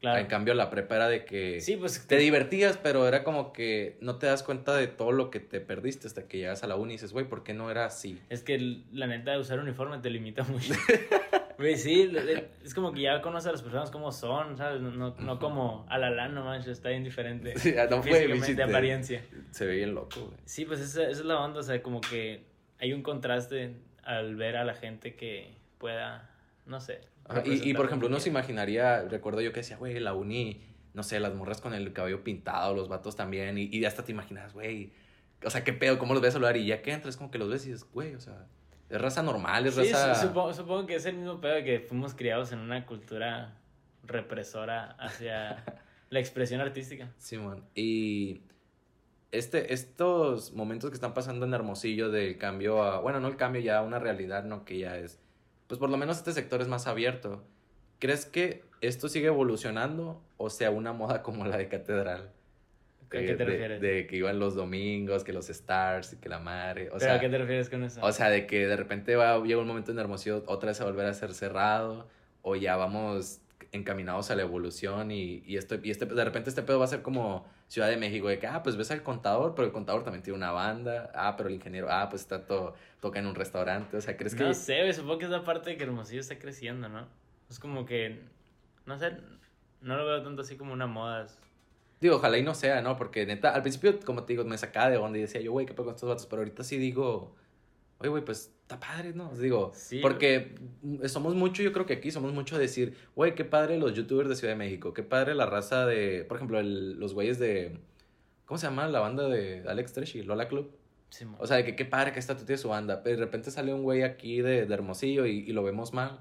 Claro.
En cambio, la prepa era de que
Sí, pues
te divertías, pero era como que no te das cuenta de todo lo que te perdiste hasta que llegas a la uni y dices, güey, ¿por qué no era así?
Es que la neta usar uniforme te limita mucho. Güey, sí, es como que ya conoces a las personas como son, ¿sabes? No, no, como a la lana, no manches, está bien diferente.
Sí, ah, no fue,
físicamente, de apariencia.
Se ve bien loco, güey.
Sí, pues esa, esa es la onda, o sea, como que hay un contraste al ver a la gente que pueda, no sé.
Ajá, Y, por ejemplo,
lo
uno se imaginaría, recuerdo yo que decía, güey, la uni, no sé, las morras con el cabello pintado, los vatos también, y, y hasta te imaginas, güey, o sea, qué pedo, cómo los ves hablar, y ya que entras, como que los ves y dices, güey, o sea, es raza normal, es
Sí,
raza...
su- supongo, supongo que es el mismo pedo de que fuimos criados en una cultura represora hacia la expresión artística.
Simón, y este, estos momentos que están pasando en Hermosillo del cambio a, bueno, no el cambio ya a una realidad, ¿no? Que ya es, pues por lo menos este sector es más abierto. ¿Crees que esto sigue evolucionando o sea una moda como la de Catedral?
¿A
De-
qué te
de-
refieres?
De, que iban los domingos, que los stars y que la madre. O
¿Pero
sea,
a qué te refieres con eso?
o sea, de que de repente va, llega un momento en Hermosillo otra vez a volver a ser cerrado, o ya vamos encaminados a la evolución y, y, esto, y este, de repente este pedo va a ser como Ciudad de México, de que, ah, pues ves al contador, pero el contador también tiene una banda, ah, pero el ingeniero, ah, pues está todo, toca en un restaurante, o sea, ¿crees que...
No sé, supongo que es la parte de que Hermosillo está creciendo, ¿no? Es como que, no sé, no lo veo tanto así como una moda.
Digo, ojalá y no sea, ¿no? Porque neta, al principio, como te digo, me sacaba de onda y decía yo, güey, ¿qué pedo con estos vatos? Pero ahorita sí digo, oye, güey, pues está padre, ¿no? Digo,
Sí,
porque somos mucho, yo creo que aquí somos mucho decir, güey, qué padre los youtubers de Ciudad de México, qué padre la raza de, por ejemplo, el- los güeyes de, ¿cómo se llama la banda de Alex Treshi? Lola Club.
Sí,
O sea, de que qué padre que esta tú tienes su banda, pero de repente sale un güey aquí de, de Hermosillo y, y lo vemos mal.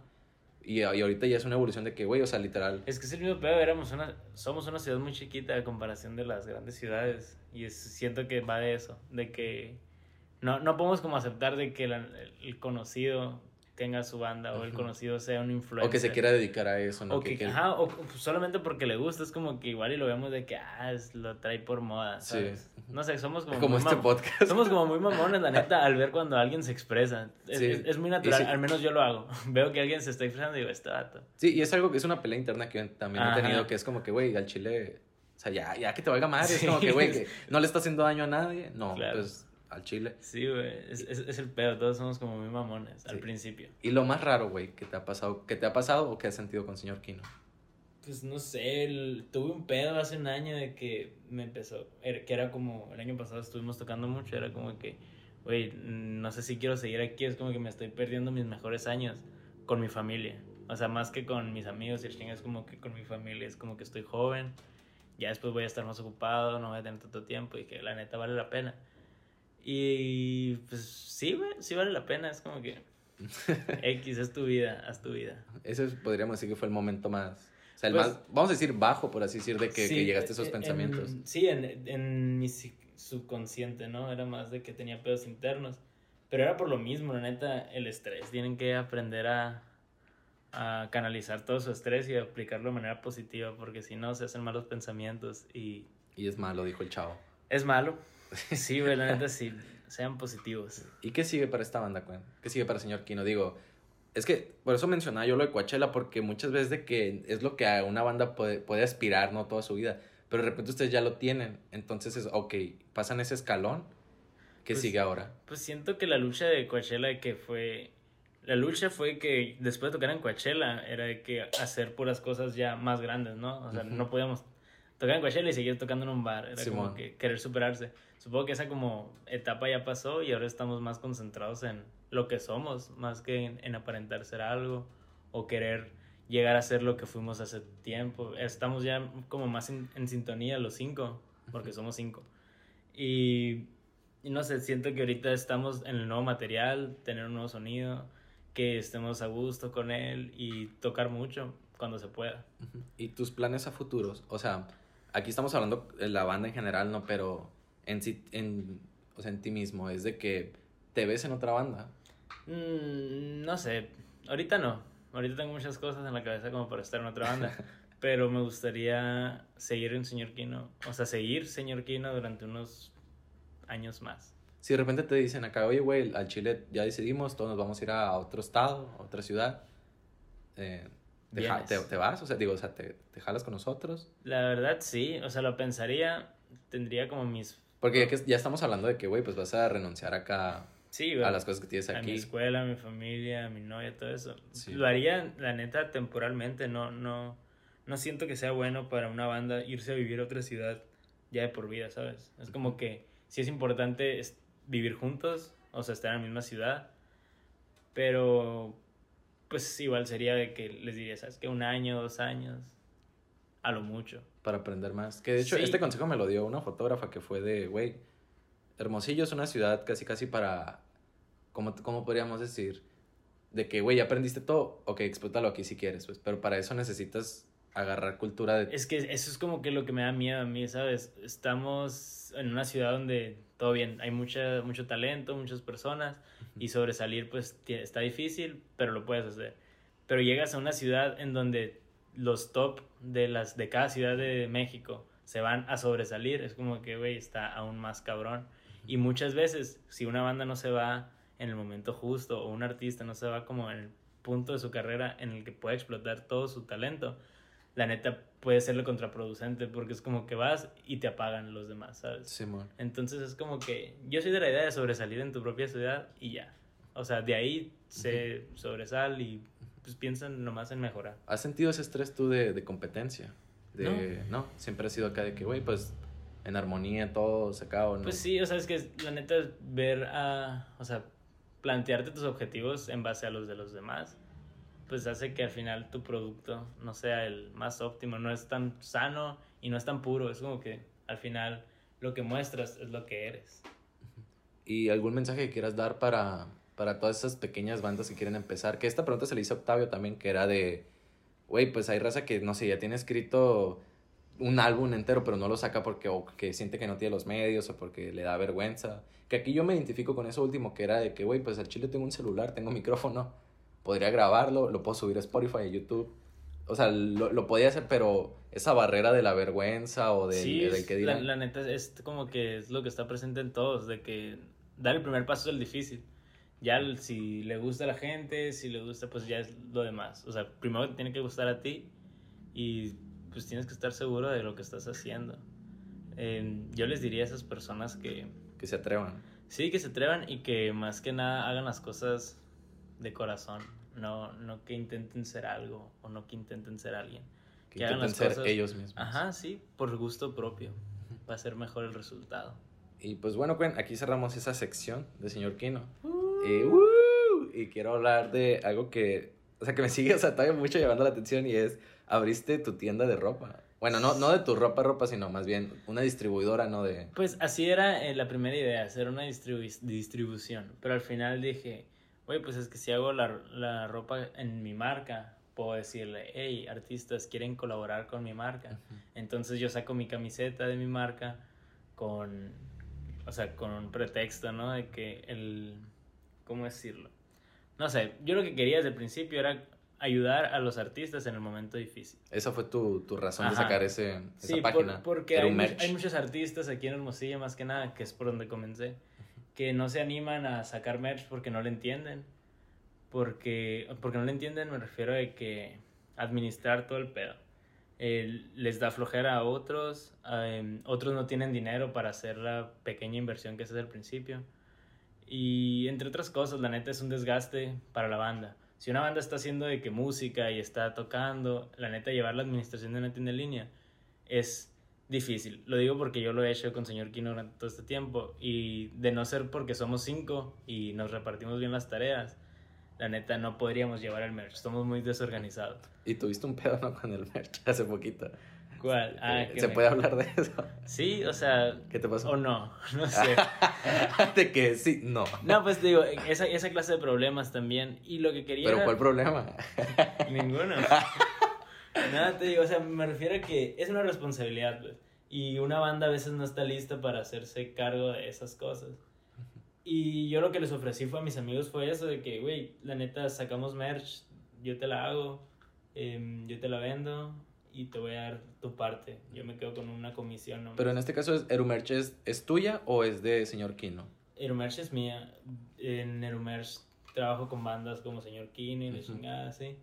Y, y ahorita ya es una evolución de que, güey, o sea, literal.
Es que es el mismo pedo, éramos una, somos una ciudad muy chiquita a comparación de las grandes ciudades. Y es- siento que va de eso, de que no, no podemos como aceptar de que la- el conocido tenga su banda o el conocido sea un influencer.
O que se quiera dedicar a eso, ¿no?
O que,
que-
ajá, o pues, solamente porque le gusta, es como que igual y lo vemos de que, ah, es- lo trae por moda,
Sí.
¿sabes? No sé, somos como,
como este podcast.
Somos como muy mamones, la neta, al ver cuando alguien se expresa. Es,
Sí.
es- es muy natural,
sí.
al menos yo lo hago. Veo que alguien se está expresando y digo, este vato.
Sí, y es algo que es una pelea interna que yo también
Ajá.
he tenido, que es como que, güey, al chile, o sea, ya, ya que te valga madre,
Sí.
es como que, güey, que no le está haciendo daño a nadie, no,
Claro.
pues al chile.
Sí, güey, es, es, es el pedo, todos somos como muy mamones al principio.
¿Y lo más raro, güey, que te ha pasado, que te ha pasado o que has sentido con señor Kino?
Pues no sé, el- tuve un pedo hace un año de que me empezó, era- que era como, el año pasado estuvimos tocando mucho, era como que, güey, no sé si quiero seguir aquí, es como que me estoy perdiendo mis mejores años con mi familia. O sea, más que con mis amigos y el es como que con mi familia, es como que estoy joven, ya después voy a estar más ocupado, no voy a tener tanto tiempo y que la neta vale la pena. Y pues sí, güey, sí vale la pena, es como que X es tu vida, haz tu vida.
Ese es- podríamos decir que fue el momento más, o sea, el
Pues-
más, vamos a decir bajo, por así decir, de que,
Sí,
que llegaste a esos
en-
pensamientos.
sí, en, en mi subconsciente, ¿no? Era más de que tenía pedos internos. Pero era por lo mismo, la neta, el estrés. Tienen que aprender a, a canalizar todo su estrés y aplicarlo de manera positiva, porque si no, se hacen malos pensamientos y
Y es malo, dijo el chavo.
es malo. Sí, güey, la neta, sí. Sean positivos.
¿Y qué sigue para esta banda, Cuen? ¿Qué sigue para el señor Kino? Digo, es que por eso mencionaba yo lo de Coachella, porque muchas veces de que es lo que a una banda puede, puede aspirar, ¿no? Toda su vida. Pero de repente ustedes ya lo tienen. Entonces es, ok, pasan ese escalón. ¿Qué
Pues-
sigue ahora?
Pues siento que la lucha de Coachella que fue... La lucha fue que después de tocar en Coachella era de que hacer puras cosas ya más grandes, ¿no? O sea, no podíamos tocar en Coachella y seguir tocando en un bar. Era como que querer superarse. Supongo que esa como etapa ya pasó y ahora estamos más concentrados en lo que somos, más que en, en aparentar ser algo o querer llegar a ser lo que fuimos hace tiempo. Estamos ya como más en, en sintonía los cinco, porque somos cinco. Y, y no sé, siento que ahorita estamos en el nuevo material, tener un nuevo sonido, que estemos a gusto con él y tocar mucho cuando se pueda.
¿Y tus planes a futuros? O sea, aquí estamos hablando de la banda en general, ¿no? Pero en, sí- en, o sea, en ti mismo, es de que te ves en otra banda.
Mm, no sé, ahorita no. Ahorita tengo muchas cosas en la cabeza como para estar en otra banda. pero me gustaría seguir en Señor Kino. O sea, seguir Señor Kino durante unos años más.
Si de repente te dicen acá, oye, güey, al Chile ya decidimos, todos nos vamos a ir a otro estado, a otra ciudad, eh, te, ja- te- te vas? O sea, digo, o sea, te, te jalas con nosotros?
La verdad sí, o sea, lo pensaría. Tendría como mis...
Porque ya, que ya estamos hablando de que, güey, pues vas a renunciar acá
Sí,
a las cosas que tienes
a mi
aquí.
escuela, a mi familia, a mi novia, todo eso.
Sí.
Lo haría, la neta, temporalmente. No, no, no siento que sea bueno para una banda irse a vivir a otra ciudad ya de por vida, ¿sabes? Es como que sí es importante vivir juntos, o sea, estar en la misma ciudad, pero pues igual sería de que les diría, ¿sabes? Que un año, dos años, a lo mucho.
Para aprender más. Que de hecho,
Sí.
este consejo me lo dio una fotógrafa que fue de, güey, Hermosillo es una ciudad casi, casi para, ¿cómo, cómo podríamos decir? De que, güey, ya aprendiste todo, ok, explótalo aquí si quieres, pues, pero para eso necesitas agarrar cultura de...
Es que eso es como que lo que me da miedo a mí, ¿sabes? Estamos en una ciudad donde todo bien, hay mucha, mucho talento, muchas personas y sobresalir pues está difícil, pero lo puedes hacer. Pero llegas a una ciudad en donde los top de, las, de cada ciudad de México se van a sobresalir, es como que, güey, está aún más cabrón. Y muchas veces, si una banda no se va en el momento justo o un artista no se va como en el punto de su carrera en el que puede explotar todo su talento, la neta puede serlo contraproducente porque es como que vas y te apagan los demás, ¿sabes?
Simón.
Entonces es como que yo soy de la idea de sobresalir en tu propia ciudad y ya. O sea, de ahí se sobresal y pues piensan nomás en mejorar.
¿Has sentido ese estrés tú de, de competencia? De, no. siempre ha sido acá de que, güey, pues en armonía todo se acaba, ¿no?
Pues sí, o sea, es que la neta es ver a, o sea, plantearte tus objetivos en base a los de los demás, pues hace que al final tu producto no sea el más óptimo, no es tan sano y no es tan puro, es como que al final lo que muestras es lo que eres.
¿Y algún mensaje que quieras dar para, para todas esas pequeñas bandas que quieren empezar? Que esta pregunta se le hizo a Octavio también, que era de, güey, pues hay raza que, no sé, ya tiene escrito un álbum entero, pero no lo saca porque o que siente que no tiene los medios o porque le da vergüenza. Que aquí yo me identifico con eso último, que era de que, güey, pues al chile tengo un celular, tengo micrófono, podría grabarlo, lo puedo subir a Spotify, a YouTube. O sea, lo, lo podía hacer, pero esa barrera de la vergüenza o del,
sí,
del que
la,
dirán.
la neta es como que es lo que está presente en todos, de que dar el primer paso es el difícil. Ya si le gusta a la gente, si le gusta, pues ya es lo demás. O sea, primero te tiene que gustar a ti y pues tienes que estar seguro de lo que estás haciendo. Eh, yo les diría a esas personas que
que se atrevan.
Sí, que se atrevan y que más que nada hagan las cosas de corazón. No, no que intenten ser algo o no que intenten ser alguien.
Que, hagan las ser ellos mismos.
Ajá, sí, por gusto propio. Va a ser mejor el resultado.
Y pues bueno, aquí cerramos esa sección de señor Kino. Y, uh, y quiero hablar de algo que, o sea, que me sigue, o sea, todavía mucho llamando la atención y es, abriste tu tienda de ropa. Bueno, no, no de tu ropa, ropa, sino más bien una distribuidora, ¿no? De...
Pues así era eh, la primera idea, hacer una distribución. Pero al final dije, oye, pues es que si hago la, la ropa en mi marca, puedo decirle, hey, artistas, ¿quieren colaborar con mi marca? Entonces yo saco mi camiseta de mi marca con, o sea, con un pretexto, ¿no? De que el, ¿cómo decirlo? No sé, yo lo que quería desde el principio era ayudar a los artistas en el momento difícil.
Esa fue tu, tu razón de sacar ese, esa página.
Sí, porque hay, hay, muchos artistas aquí en Hermosillo, más que nada, que es por donde comencé, que no se animan a sacar merch porque no le entienden porque, porque no le entienden, me refiero a que administrar todo el pedo. les da flojera a otros, em, otros no tienen dinero para hacer la pequeña inversión que es al principio. Y entre otras cosas, la neta es un desgaste para la banda. Si una banda está haciendo de que música y está tocando, la neta llevar la administración de una tienda en línea es difícil. Lo digo porque yo lo he hecho con señor Kino durante todo este tiempo y de no ser porque somos cinco y nos repartimos bien las tareas, la neta no podríamos llevar el merch. Estamos muy desorganizados.
Y tuviste un pedo, ¿no? Con el merch hace poquito.
¿Cuál? Ah,
¿Se puede hablar de eso?
Sí, o sea.
¿Qué te pasó?
O no, no sé.
de que sí, no.
No, pues digo, esa, esa clase de problemas también. Y lo que quería.
¿Pero cuál problema?
Ninguno. Nada, te digo, o sea, me refiero a que es una responsabilidad, pues. Y una banda a veces no está lista para hacerse cargo de esas cosas. Y yo lo que les ofrecí fue a mis amigos fue eso, de que, güey, la neta, sacamos merch, yo te la hago, em, yo te la vendo y te voy a dar tu parte. Yo me quedo con una comisión.
Pero en este caso, ¿Erumerch es, es tuya o es de señor Kino?
Erumerch es mía. En Erumerch trabajo con bandas como señor Kino y la chingada, sí.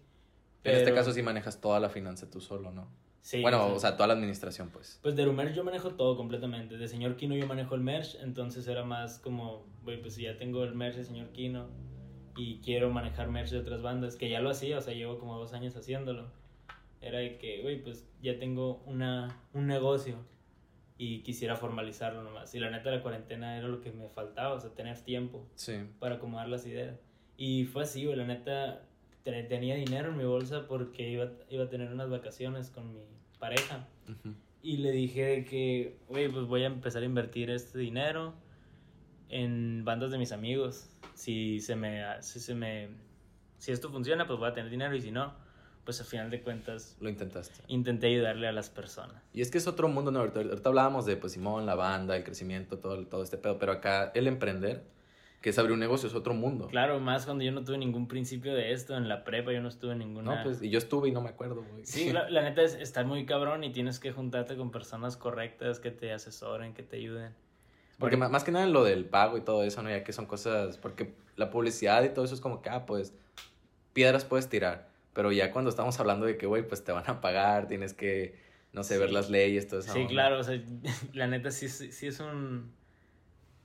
Pero... En este caso sí manejas toda la finanza tú solo, ¿no? Bueno, o sea, toda la administración, pues.
Pues de Rumerch yo manejo todo completamente. De señor Kino yo manejo el merch, entonces era más como, güey, pues si ya tengo el merch de señor Kino y quiero manejar merch de otras bandas, que ya lo hacía, o sea, llevo como dos años haciéndolo. Era de que, güey, pues ya tengo una, un negocio y quisiera formalizarlo nomás. Y la neta, la cuarentena era lo que me faltaba, o sea, tener tiempo para acomodar las ideas. Y fue así, güey, la neta, tenía dinero en mi bolsa porque iba, iba a tener unas vacaciones con mi pareja. Y le dije que, oye, pues voy a empezar a invertir este dinero en bandas de mis amigos. Si se me, si se me, si esto funciona, pues voy a tener dinero y si no, pues al final de cuentas...
Lo intentaste.
Intenté ayudarle a las personas.
Y es que es otro mundo, ¿no? Ahorita, ahorita hablábamos de, pues, Simón, la banda, el crecimiento, todo, todo este pedo, pero acá el emprender que es abrir un negocio, es otro mundo.
Claro, más cuando yo no tuve ningún principio de esto, en la prepa yo no estuve en ninguna...
No, pues, y yo estuve y no me acuerdo, güey.
Sí, la, neta es estar muy cabrón y tienes que juntarte con personas correctas que te asesoren, que te ayuden.
Porque más, que nada lo del pago y todo eso, ¿no? Ya que son cosas, porque la publicidad y todo eso es como que, ah, pues, piedras puedes tirar, pero ya cuando estamos hablando de que, güey, pues te van a pagar, tienes que, no sé, ver las leyes, todo eso.
Sí, claro, o sea, la neta sí, sí es un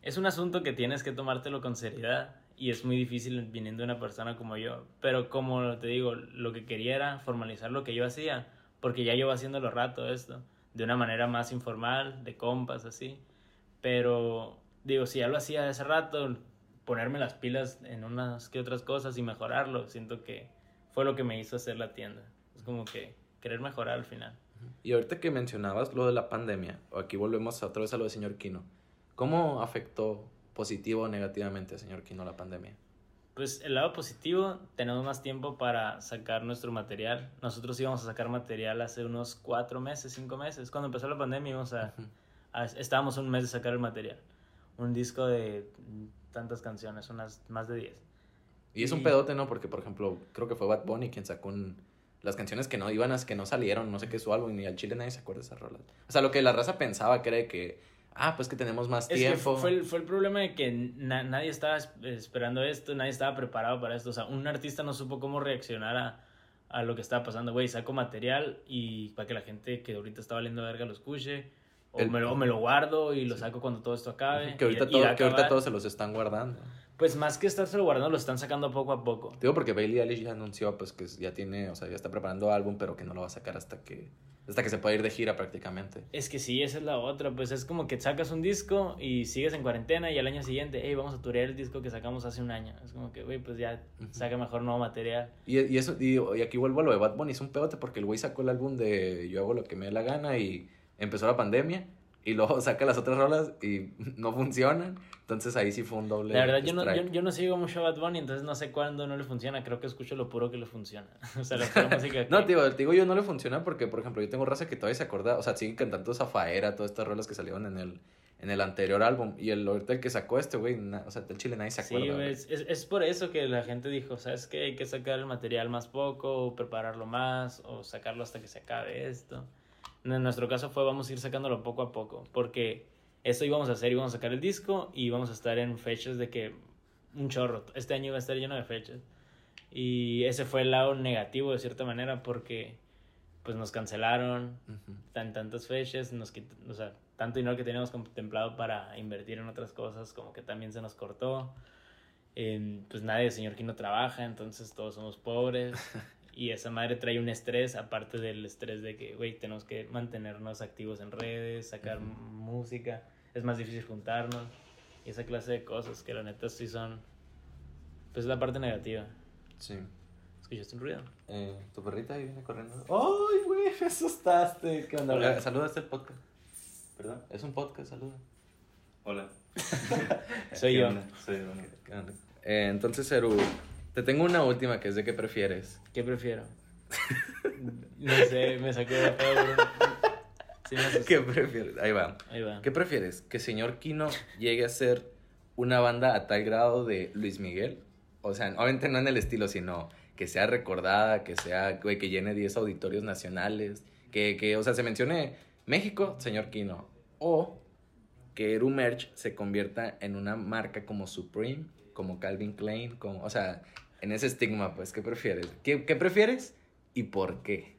es un asunto que tienes que tomártelo con seriedad y es muy difícil viniendo de una persona como yo. Pero como te digo, lo que quería era formalizar lo que yo hacía, porque ya llevo haciéndolo rato esto, de una manera más informal, de compas, así. Pero digo, si ya lo hacía hace rato, ponerme las pilas en unas que otras cosas y mejorarlo, siento que fue lo que me hizo hacer la tienda. Es como que querer mejorar al final.
Y ahorita que mencionabas lo de la pandemia, aquí volvemos otra vez a lo de señor Kino. ¿Cómo afectó positivo o negativamente, señor Kino, la pandemia?
Pues el lado positivo, tenemos más tiempo para sacar nuestro material. Nosotros íbamos a sacar material hace unos cuatro meses, cinco meses. Cuando empezó la pandemia íbamos a, estábamos un mes de sacar el material. Un disco de tantas canciones, unas más de diez.
Y es un pedote, ¿no? Porque, por ejemplo, creo que fue Bad Bunny quien sacó las canciones que no iban a, que no salieron, no sé qué su álbum, ni al Chile nadie se acuerda de esas rolas. O sea, lo que la raza pensaba que era que ah, pues que tenemos más tiempo.
fue, el, fue el problema de que nadie estaba esperando esto, nadie estaba preparado para esto. O sea, un artista no supo cómo reaccionar a, a lo que estaba pasando. Güey, saco material y para que la gente que ahorita está valiendo verga lo escuche, O,
El-
me, lo, me lo guardo y lo saco cuando todo esto acabe.
Que ahorita,
y- y
todo-
a
que ahorita todos se los están guardando.
Pues más que estárselo guardando, lo están sacando poco a poco.
Digo porque Bailey Eilish ya anunció pues que ya tiene, o sea, ya está preparando álbum, pero que no lo va a sacar hasta que hasta que se pueda ir de gira prácticamente.
Es que sí, esa es la otra. Pues es como que sacas un disco y sigues en cuarentena y al año siguiente, hey, vamos a turear el disco que sacamos hace un año. Es como que, güey, pues ya saca mejor nuevo material.
Y, y eso y, y aquí vuelvo a lo de Bad Bunny, es un pedote porque el güey sacó el álbum de Yo hago lo que me dé la gana y empezó la pandemia y luego saca las otras rolas y no funcionan. Entonces ahí sí fue un doble
La verdad, yo no, yo, yo no sigo mucho a Bad Bunny, entonces no sé cuándo no le funciona. Creo que escucho lo puro que le funciona. o sea, la pura música que...
No, te digo, yo no le funciona porque, por ejemplo, yo tengo raza que todavía se acuerda, o sea, siguen cantando Zafaera, todas estas rolas que salieron en el, en el anterior álbum. Y el ahorita el que sacó este, güey, o sea, del chile nadie se
Sí,
acuerda.
güey. es, es- es por eso que la gente dijo, ¿sabes qué? Hay que sacar el material más poco, o prepararlo más, o sacarlo hasta que se acabe esto. En nuestro caso fue, vamos a ir sacándolo poco a poco, porque eso íbamos a hacer, íbamos a sacar el disco y íbamos a estar en fechas de que un chorro, este año iba a estar lleno de fechas. Y ese fue el lado negativo de cierta manera, porque pues nos cancelaron
Ujú.
tan tantas fechas, nos quit- o sea, tanto dinero que teníamos contemplado para invertir en otras cosas, como que también se nos cortó. Eh, pues nadie, señor Kino trabaja, entonces todos somos pobres. Y esa madre trae un estrés, aparte del estrés de que, güey, tenemos que mantenernos activos en redes, sacar
Ujú.
música, es más difícil juntarnos. Y esa clase de cosas que la neta sí son, pues la parte negativa.
Sí.
¿Escuchaste un ruido?
Eh, tu perrita ahí viene corriendo. ¡Ay, güey! Me asustaste. ¿Qué onda?
Hola.
Saluda a este podcast.
¿Perdón?
Es un podcast, saluda.
Hola.
Soy
¿Qué
yo.
Soy yo.
¿Qué onda? Eh, entonces, Eru, te tengo una última que es de qué prefieres.
¿Qué prefiero? no sé, me sacó de. Sí, me.
¿Qué prefieres? Ahí va.
Ahí va.
¿Qué prefieres? ¿Que señor Kino llegue a ser una banda a tal grado de Luis Miguel? O sea, obviamente no en el estilo, sino que sea recordada, que sea, güey, que llene 10 auditorios nacionales, que, que, o sea, se mencione México, señor Kino. O que Eru Merch se convierta en una marca como Supreme, como Calvin Klein, como, o sea, en ese estigma, pues, ¿qué prefieres? ¿Qué, qué prefieres y por qué?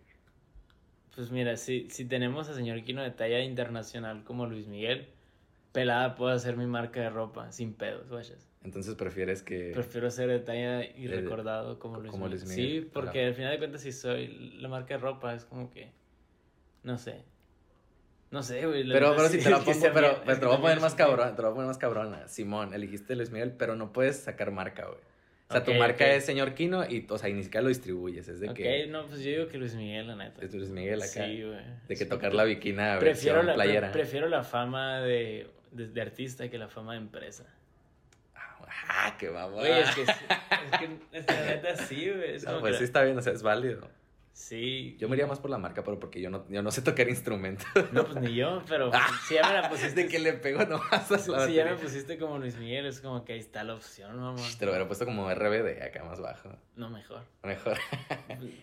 Pues mira, si, si tenemos a señor Kino de talla internacional como Luis Miguel, pelada puedo hacer mi marca de ropa sin pedos, guachas.
Entonces prefieres que...
Prefiero ser de talla y recordado como Luis
como
Miguel.
Luis Miguel,
Sí, porque
claro.
al final de cuentas si soy la marca de ropa es como que, no sé. No sé, güey.
Pero, pero si te la pongo, pero, te voy a poner más cabrón, te lo voy a poner más cabrona. Simón, elegiste Luis Miguel, pero no puedes sacar marca, güey. O sea, tu marca es señor Kino y, o sea, y ni siquiera lo distribuyes. Es de que,
no, pues yo digo que Luis Miguel, la neta.
es Luis Miguel acá.
Sí, güey.
de que tocar la bikina
prefiero la, pre-
playera.
prefiero la fama de, de, de artista que la fama de empresa.
Ah, qué vamos.
Güey, es que, es que es que la neta sí, güey. Es
No, pues
que-
sí está bien, o sea, es válido.
Sí.
Yo me iría más por la marca, pero porque yo no, yo no sé tocar instrumentos.
No, pues ni yo, pero si ya me la pusiste.
de que le pego nomás a la
si ya me pusiste como Luis Miguel, es como que ahí está la opción, mamá.
Te lo hubiera puesto como RBD acá más bajo.
No, mejor.
Mejor.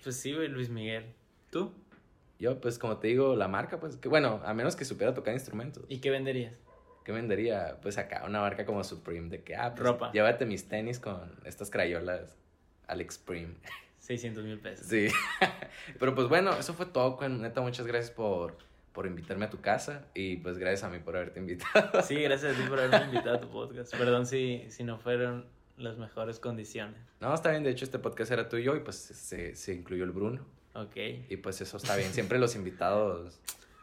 Pues sí, güey, Luis Miguel. ¿Tú?
Yo, pues como te digo, la marca, pues que bueno, a menos que supiera tocar instrumentos.
¿Y qué venderías?
¿Qué vendería? Pues acá, una marca como Supreme, de que, ah, pues,
Ropa.
llévate mis tenis con estas crayolas Alex Supreme.
600 mil pesos.
Sí. Pero pues bueno, eso fue todo, Cuen. Neta, muchas gracias por, por invitarme a tu casa y pues gracias a mí por haberte invitado.
Sí, gracias a ti por haberme invitado a tu podcast. Perdón si, si no fueron las mejores condiciones.
No, está bien, de hecho este podcast era tuyo y pues se, se incluyó el Bruno.
Ok.
Y pues eso está bien, siempre los invitados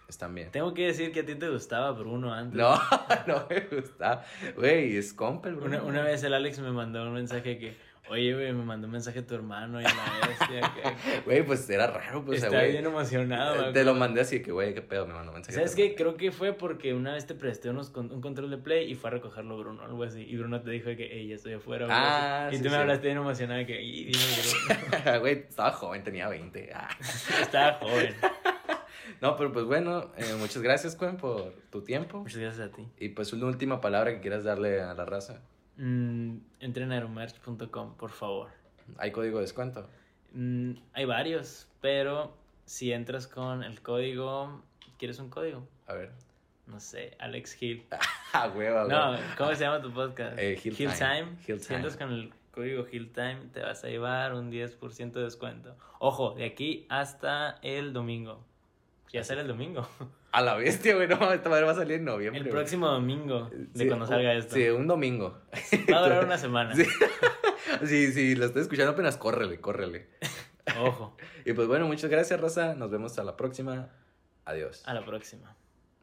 están bien.
Tengo que decir que a ti te gustaba Bruno antes.
No, no me gusta. Güey, es compa el Bruno.
Una, una vez el Alex me mandó un mensaje que, oye, güey, me mandó un mensaje tu hermano y la bestia. que-
Güey, pues era raro, pues,
Estaba
güey.
bien emocionado. me
Te lo mandé así que, güey, qué pedo, me mandó mensaje.
¿Sabes qué? Creo que fue porque una vez te presté unos con- un control de play y fue a recogerlo Bruno, algo así. Y Bruno te dijo que, hey, ya estoy afuera. algo
Ah,
así. Y
sí,
tú me hablaste bien emocionada que, y dime.
Güey, estaba joven, tenía 20. Ah.
Estaba joven.
No, pero pues bueno, eh, muchas gracias, Cuen, por tu tiempo.
Muchas gracias a ti.
Y pues una última palabra que quieras darle a la raza.
Mm, entren a aeromerch.com, por favor.
¿Hay código de descuento?
Mm, hay varios, pero si entras con el código... ¿Quieres un código?
A ver.
No sé, Alex Hill.
Ah, hueva,
No. ¿cómo se llama tu podcast?
Eh, Hill Time. Hill
Si
Time.
entras con el código Hill Time, te vas a llevar un 10% de descuento. Ojo, de aquí hasta el domingo. Ya sale el domingo.
A la bestia, güey. No, esta madre va a salir en noviembre.
El
güey.
próximo domingo de
Sí,
cuando salga esto.
Sí, un domingo.
Va a durar una semana.
Sí. Sí, sí, lo estoy escuchando apenas, córrele, córrele.
Ojo.
Y pues bueno, muchas gracias, Rosa. Nos vemos a la próxima. Adiós.
A la próxima.